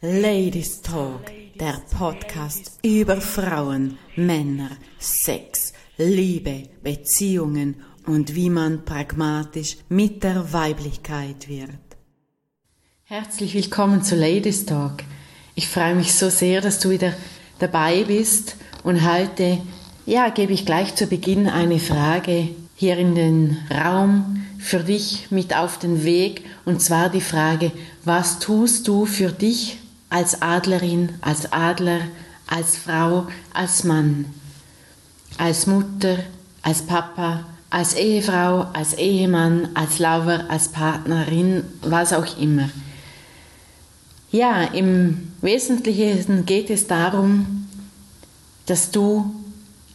Ladies Talk, der Podcast über Frauen, Männer, Sex, Liebe, Beziehungen und wie man pragmatisch mit der Weiblichkeit wird. Herzlich willkommen zu Ladies Talk. Ich freue mich so sehr, dass du wieder dabei bist und heute, ja, gebe ich gleich zu Beginn eine Frage hier in den Raum für dich mit auf den Weg und zwar die Frage, was tust du für dich als Adlerin, als Adler, als Frau, als Mann, als Mutter, als Papa, als Ehefrau, als Ehemann, als Lover, als Partnerin, was auch immer. Ja, im Wesentlichen geht es darum, dass du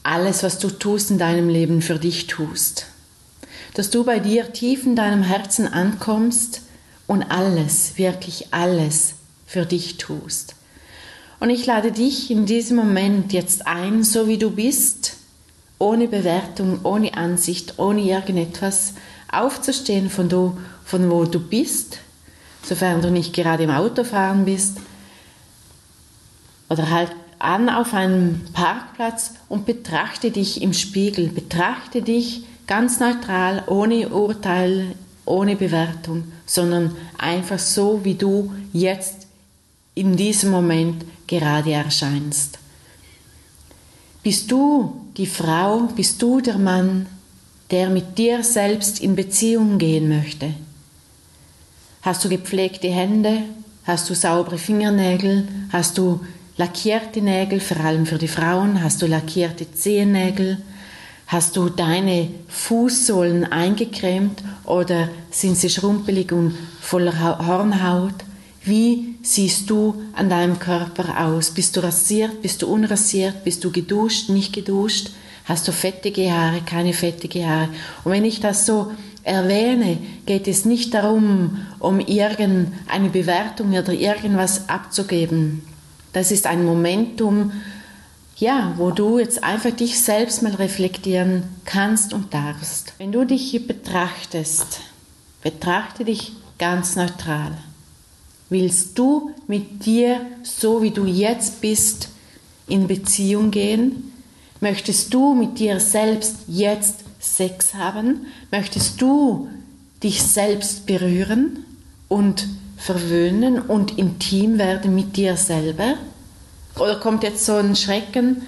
alles, was du tust in deinem Leben, für dich tust. Dass du bei dir tief in deinem Herzen ankommst und alles, wirklich alles für dich tust. Und ich lade dich in diesem Moment jetzt ein, so wie du bist, ohne Bewertung, ohne Ansicht, ohne irgendetwas aufzustehen von, du, von wo du bist, sofern du nicht gerade im Autofahren bist, oder halt an auf einem Parkplatz und betrachte dich im Spiegel, betrachte dich ganz neutral, ohne Urteil, ohne Bewertung, sondern einfach so, wie du jetzt in diesem Moment gerade erscheinst. Bist du die Frau, bist du der Mann, der mit dir selbst in Beziehung gehen möchte? Hast du gepflegte Hände? Hast du saubere Fingernägel? Hast du lackierte Nägel, vor allem für die Frauen? Hast du lackierte Zehennägel? Hast du deine Fußsohlen eingecremt oder sind sie schrumpelig und voller Hornhaut? Wie siehst du an deinem Körper aus? Bist du rasiert? Bist du unrasiert? Bist du geduscht? Nicht geduscht? Hast du fettige Haare? Keine fettige Haare? Und wenn ich das so erwähne, geht es nicht darum, um irgendeine Bewertung oder irgendwas abzugeben. Das ist ein Momentum, ja, wo du jetzt einfach dich selbst mal reflektieren kannst und darfst. Wenn du dich hier betrachtest, betrachte dich ganz neutral. Willst du mit dir, so wie du jetzt bist, in Beziehung gehen? Möchtest du mit dir selbst jetzt Sex haben? Möchtest du dich selbst berühren und verwöhnen und intim werden mit dir selber? Oder kommt jetzt so ein Schrecken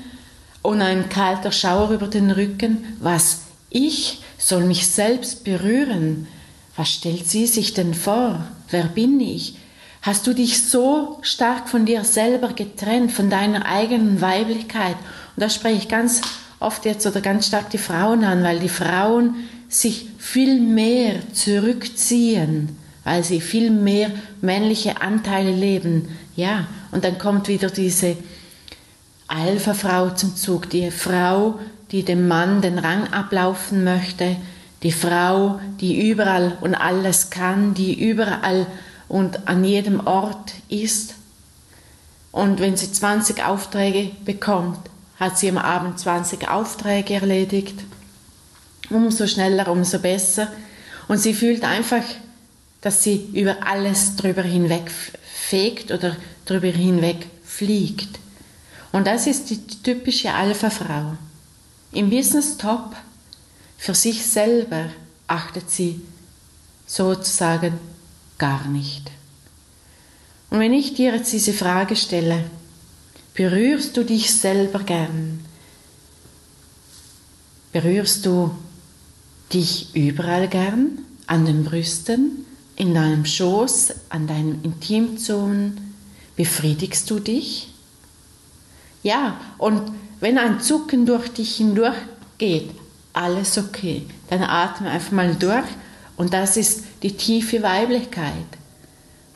und ein kalter Schauer über den Rücken? Was? Ich soll mich selbst berühren? Was stellt sie sich denn vor? Wer bin ich? Hast du dich so stark von dir selber getrennt, von deiner eigenen Weiblichkeit? Und da spreche ich ganz oft jetzt oder ganz stark die Frauen an, weil die Frauen sich viel mehr zurückziehen, weil sie viel mehr männliche Anteile leben. Ja, und dann kommt wieder diese Alpha-Frau zum Zug, die Frau, die dem Mann den Rang ablaufen möchte, die Frau, die überall und alles kann, die überall und an jedem Ort ist. Und wenn sie 20 Aufträge bekommt, hat sie am Abend 20 Aufträge erledigt. Umso schneller, umso besser. Und sie fühlt einfach, dass sie über alles drüber hinweg fegt oder drüber hinweg fliegt. Und das ist die typische Alpha-Frau. Im Business top, für sich selber achtet sie sozusagen gar nicht. Und wenn ich dir jetzt diese Frage stelle, berührst du dich selber gern? Berührst du dich überall gern? An den Brüsten, in deinem Schoß, an deinen Intimzonen? Befriedigst du dich? Ja, und wenn ein Zucken durch dich hindurch geht, alles okay. Dann atme einfach mal durch und das ist die tiefe Weiblichkeit,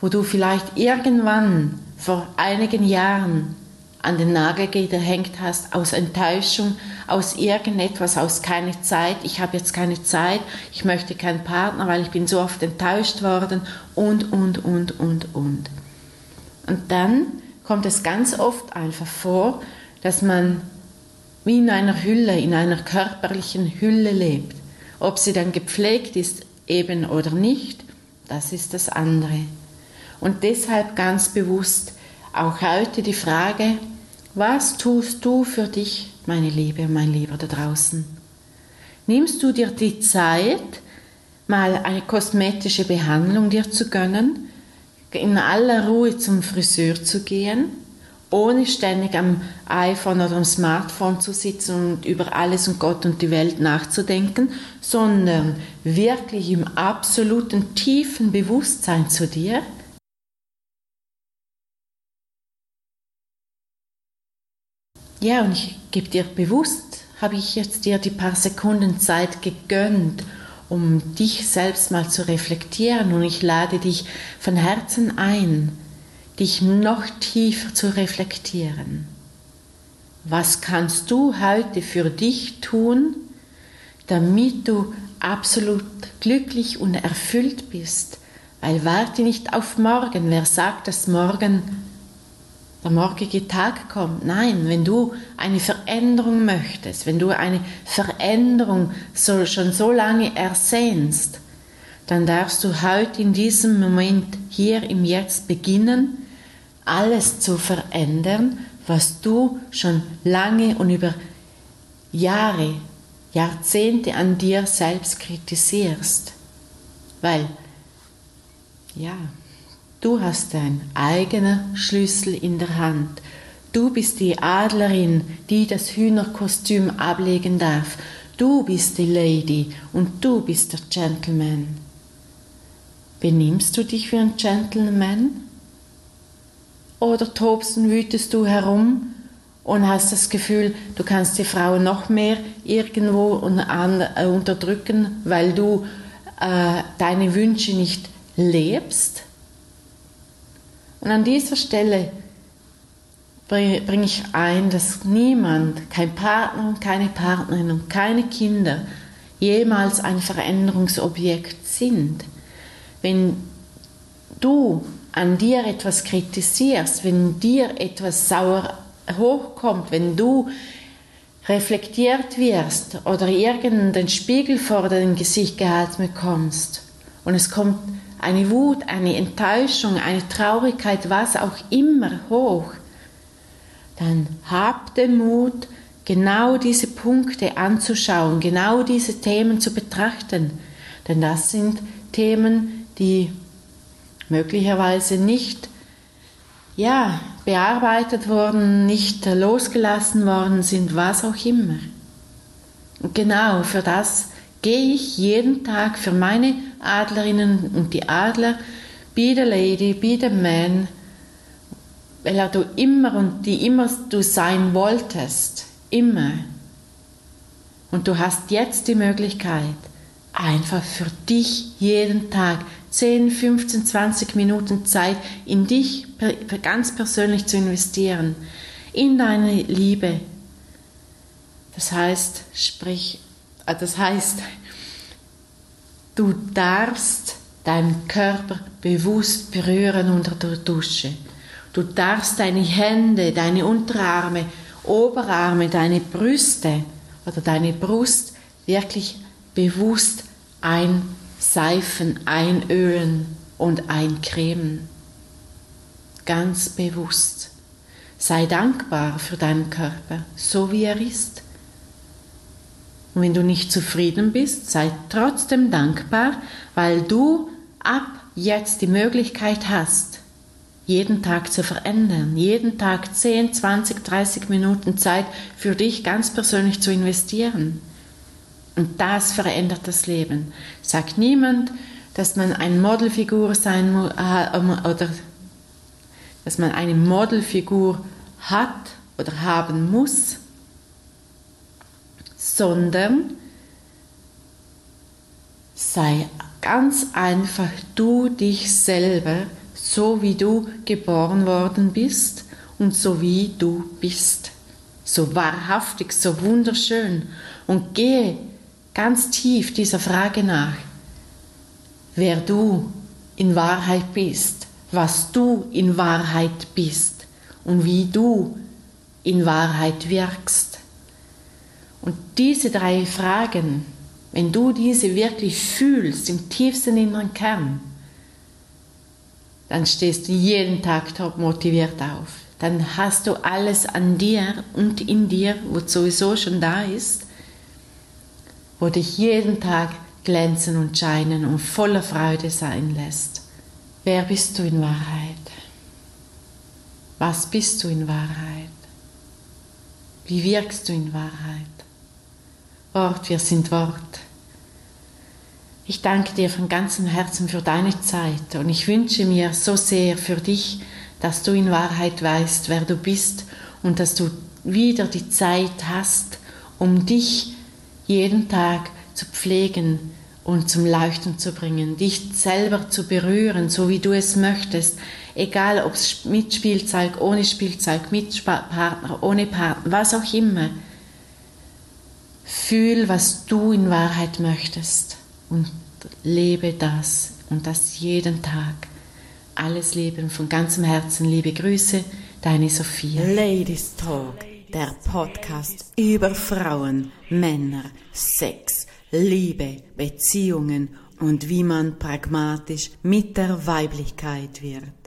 wo du vielleicht irgendwann vor einigen Jahren an den Nagel gehängt hast, aus Enttäuschung, aus irgendetwas, aus keine Zeit, ich habe jetzt keine Zeit, ich möchte keinen Partner, weil ich bin so oft enttäuscht worden und, und, und, und, und. Und dann kommt es ganz oft einfach vor, dass man wie in einer Hülle, in einer körperlichen Hülle lebt. Ob sie dann gepflegt ist eben oder nicht, das ist das andere. Und deshalb ganz bewusst auch heute die Frage, was tust du für dich, meine Liebe und mein Lieber da draußen? Nimmst du dir die Zeit, mal eine kosmetische Behandlung dir zu gönnen, in aller Ruhe zum Friseur zu gehen, ohne ständig am iPhone oder am Smartphone zu sitzen und über alles und Gott und die Welt nachzudenken, sondern wirklich im absoluten tiefen Bewusstsein zu dir. Ja, und ich gebe dir bewusst, habe ich jetzt dir die paar Sekunden Zeit gegönnt, um dich selbst mal zu reflektieren und ich lade dich von Herzen ein, dich noch tiefer zu reflektieren. Was kannst du heute für dich tun, damit du absolut glücklich und erfüllt bist? Weil warte nicht auf morgen. Wer sagt, dass morgen der morgige Tag kommt. Nein, wenn du eine Veränderung möchtest, wenn du eine Veränderung so, schon so lange ersehnst, dann darfst du heute in diesem Moment hier im Jetzt beginnen, alles zu verändern, was du schon lange und über Jahre, Jahrzehnte an dir selbst kritisierst. Weil, ja, Du hast dein eigener Schlüssel in der Hand. Du bist die Adlerin, die das Hühnerkostüm ablegen darf. Du bist die Lady und du bist der Gentleman. Benimmst du dich wie ein Gentleman? Oder tobst und wütest du herum und hast das Gefühl, du kannst die Frau noch mehr irgendwo äh, unterdrücken, weil du äh, deine Wünsche nicht lebst? Und an dieser Stelle bringe ich ein, dass niemand, kein Partner und keine Partnerin und keine Kinder jemals ein Veränderungsobjekt sind. Wenn du an dir etwas kritisierst, wenn dir etwas sauer hochkommt, wenn du reflektiert wirst oder irgendeinen Spiegel vor dein Gesicht gehalten bekommst und es kommt eine Wut, eine Enttäuschung, eine Traurigkeit, was auch immer hoch, dann hab den Mut, genau diese Punkte anzuschauen, genau diese Themen zu betrachten. Denn das sind Themen, die möglicherweise nicht ja, bearbeitet wurden, nicht losgelassen worden sind, was auch immer. Und genau für das gehe ich jeden Tag für meine Adlerinnen und die Adler, be the lady, be the man, weil du immer und die immer du sein wolltest, immer. Und du hast jetzt die Möglichkeit, einfach für dich jeden Tag 10, 15, 20 Minuten Zeit in dich ganz persönlich zu investieren, in deine Liebe. Das heißt, sprich, äh, das heißt, Du darfst deinen Körper bewusst berühren unter der Dusche. Du darfst deine Hände, deine Unterarme, Oberarme, deine Brüste oder deine Brust wirklich bewusst einseifen, einölen und eincremen. Ganz bewusst. Sei dankbar für deinen Körper, so wie er ist. Und wenn du nicht zufrieden bist, sei trotzdem dankbar, weil du ab jetzt die Möglichkeit hast, jeden Tag zu verändern, jeden Tag 10, 20, 30 Minuten Zeit für dich ganz persönlich zu investieren. Und das verändert das Leben. Sagt niemand, dass man eine Modelfigur sein muss äh, oder dass man eine Modelfigur hat oder haben muss, sondern sei ganz einfach du dich selber, so wie du geboren worden bist und so wie du bist. So wahrhaftig, so wunderschön. Und gehe ganz tief dieser Frage nach, wer du in Wahrheit bist, was du in Wahrheit bist und wie du in Wahrheit wirkst. Und diese drei Fragen, wenn du diese wirklich fühlst im tiefsten inneren Kern, dann stehst du jeden Tag top motiviert auf. Dann hast du alles an dir und in dir, wo sowieso schon da ist, wo dich jeden Tag glänzen und scheinen und voller Freude sein lässt. Wer bist du in Wahrheit? Was bist du in Wahrheit? Wie wirkst du in Wahrheit? Wort, wir sind Wort. Ich danke dir von ganzem Herzen für deine Zeit und ich wünsche mir so sehr für dich, dass du in Wahrheit weißt, wer du bist und dass du wieder die Zeit hast, um dich jeden Tag zu pflegen und zum Leuchten zu bringen, dich selber zu berühren, so wie du es möchtest, egal ob es mit Spielzeug, ohne Spielzeug, mit Partner, ohne Partner, was auch immer. Fühl, was du in Wahrheit möchtest und lebe das und das jeden Tag. Alles Leben von ganzem Herzen. Liebe Grüße, deine Sophia. Ladies Talk, der Podcast über Frauen, Männer, Sex, Liebe, Beziehungen und wie man pragmatisch mit der Weiblichkeit wird.